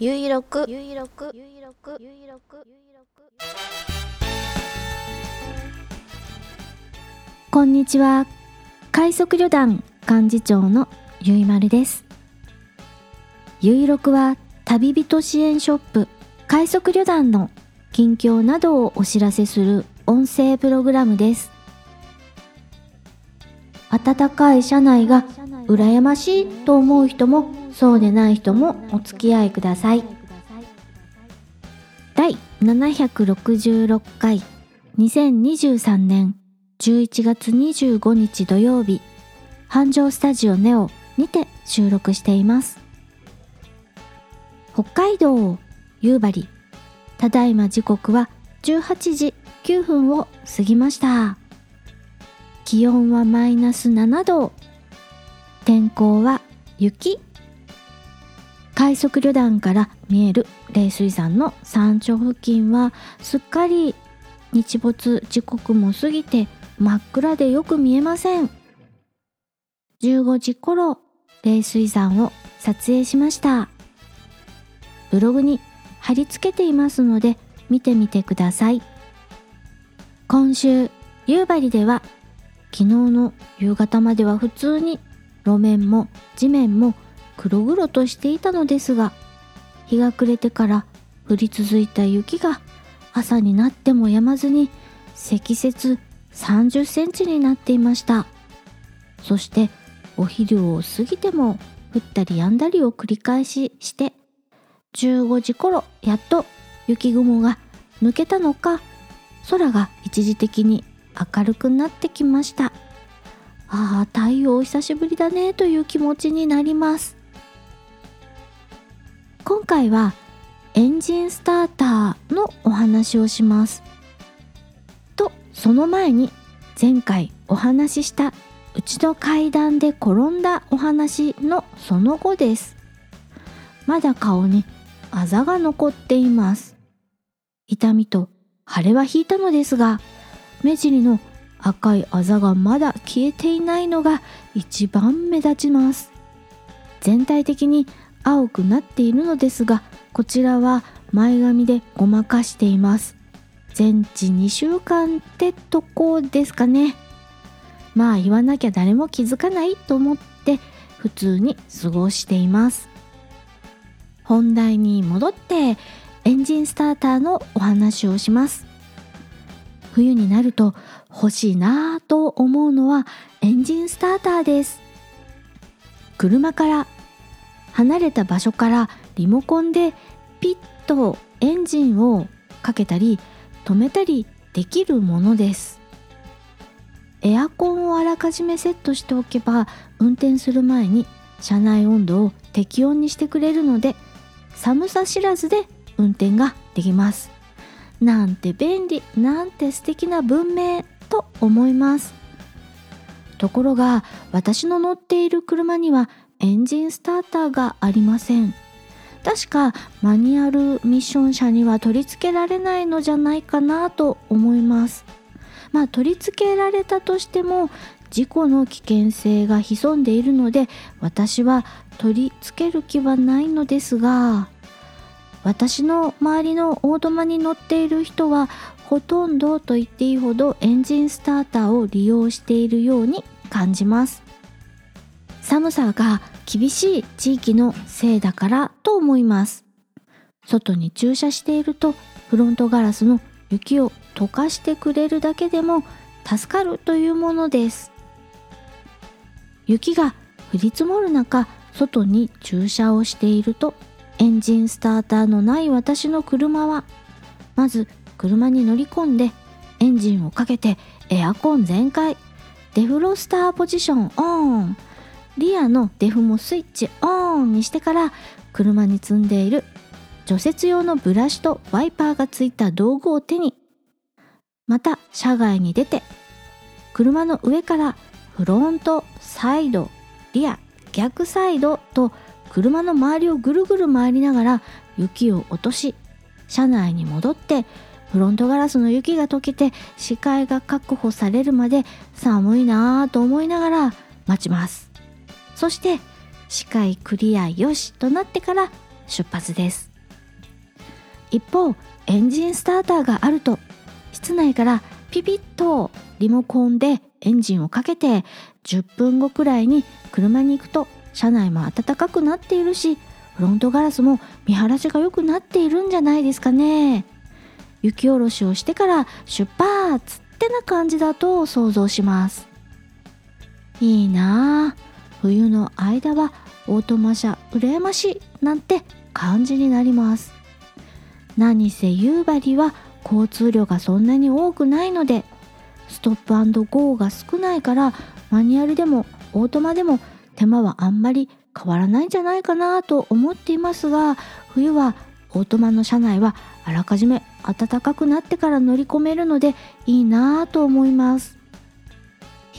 ゆいろくゆいろくゆいろくゆいろくゆいろくこんにちは。快速旅団幹事長のゆいまるです。ゆいろくは旅人支援ショップ。快速旅団の近況などをお知らせする音声プログラムです。暖かい車内が羨ましいと思う人もそうでない人もお付き合いください。第766回2023年11月25日土曜日繁盛スタジオネオにて収録しています。北海道夕張ただいま時刻は18時9分を過ぎました。気温はマイナス7度天候は雪。快速旅団から見える冷水山の山頂付近はすっかり日没時刻も過ぎて真っ暗でよく見えません。15時頃冷水山を撮影しました。ブログに貼り付けていますので見てみてください。今週夕張では昨日の夕方までは普通に路面も地面も黒々としていたのですが日が暮れてから降り続いた雪が朝になっても止まずに積雪30センチになっていました。そしてお昼を過ぎても降ったり止んだりを繰り返しして15時頃やっと雪雲が抜けたのか空が一時的に明るくなってきました。ああ太陽久しぶりだねという気持ちになります。今回はエンジンスターターのお話をします。とその前に前回お話ししたうちの階段で転んだお話のその後です。まだ顔にあざが残っています。痛みと腫れは引いたのですが目尻の赤いあざがまだ消えていないのが一番目立ちます。全体的に青くなっているのですがこちらは前髪でごまかしています。全治2週間ってとこですかね。まあ言わなきゃ誰も気づかないと思って普通に過ごしています。本題に戻ってエンジンスターターのお話をします。冬になると欲しいなぁと思うのはエンジンスターターです。車から離れた場所からリモコンでピッとエンジンをかけたり止めたりできるものです。エアコンをあらかじめセットしておけば運転する前に車内温度を適温にしてくれるので寒さ知らずで運転ができます。なんて便利なんて素敵な文明と思います。ところが私の乗っている車にはエンジンスターターがありません。確かマニュアルミッション車には取り付けられないのじゃないかなと思います。まあ取り付けられたとしても事故の危険性が潜んでいるので私は取り付ける気はないのですが私の周りのオートマに乗っている人はほとんどと言っていいほどエンジンスターターを利用しているように感じます。寒さが厳しい地域のせいだからと思います。外に駐車しているとフロントガラスの雪を溶かしてくれるだけでも助かるというものです。雪が降り積もる中外に駐車をしているとエンジンスターターのない私の車はまず車に乗り込んでエンジンをかけてエアコン全開。デフロスターポジションオン。リアのデフもスイッチオンにしてから車に積んでいる除雪用のブラシとワイパーがついた道具を手に。また車外に出て車の上からフロントサイドリア逆サイドと車の周りをぐるぐる回りながら雪を落とし車内に戻ってフロントガラスの雪が溶けて視界が確保されるまで寒いなぁと思いながら待ちます。そして視界クリアよしとなってから出発です。一方エンジンスターターがあると室内からピピッとリモコンでエンジンをかけて10分後くらいに車に行くと車内も暖かくなっているしフロントガラスも見晴らしが良くなっているんじゃないですかね。雪下ろしをしてから出発ってな感じだと想像します。いいなあ冬の間はオートマ車羨ましいなんて感じになります。何せ夕張は交通量がそんなに多くないのでストップゴーが少ないからマニュアルでもオートマでも手間はあんまり変わらないんじゃないかなと思っていますが冬はオートマの車内はあらかじめ暖かくなってから乗り込めるのでいいなぁと思います。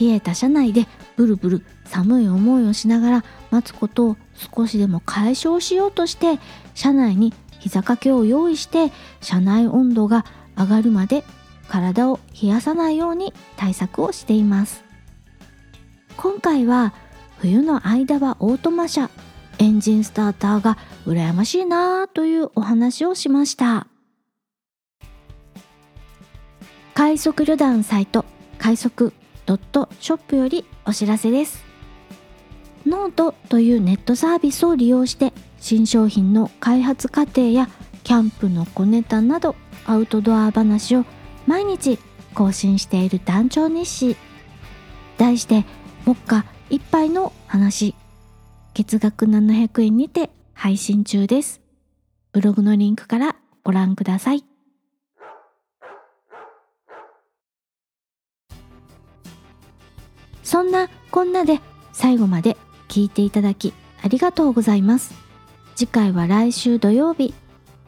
冷えた車内でブルブル寒い思いをしながら待つことを少しでも解消しようとして車内に膝掛けを用意して車内温度が上がるまで体を冷やさないように対策をしています。今回は冬の間はオートマ車エンジンスターターが羨ましいなぁというお話をしました。快速旅団サイト快速ドットショップよりお知らせです。ノートというネットサービスを利用して新商品の開発過程やキャンプの小ネタなどアウトドア話を毎日更新している団長日誌題して「目下一杯の話」月額700円にて配信中です。ブログのリンクからご覧ください。そんなこんなで最後まで聞いていただきありがとうございます次回は来週土曜日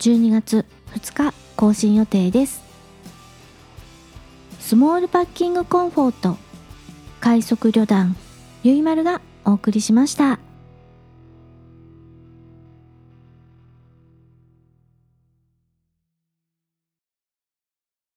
12月2日更新予定ですスモールパッキングコンフォート快速旅団ゆいまるがお送りしました。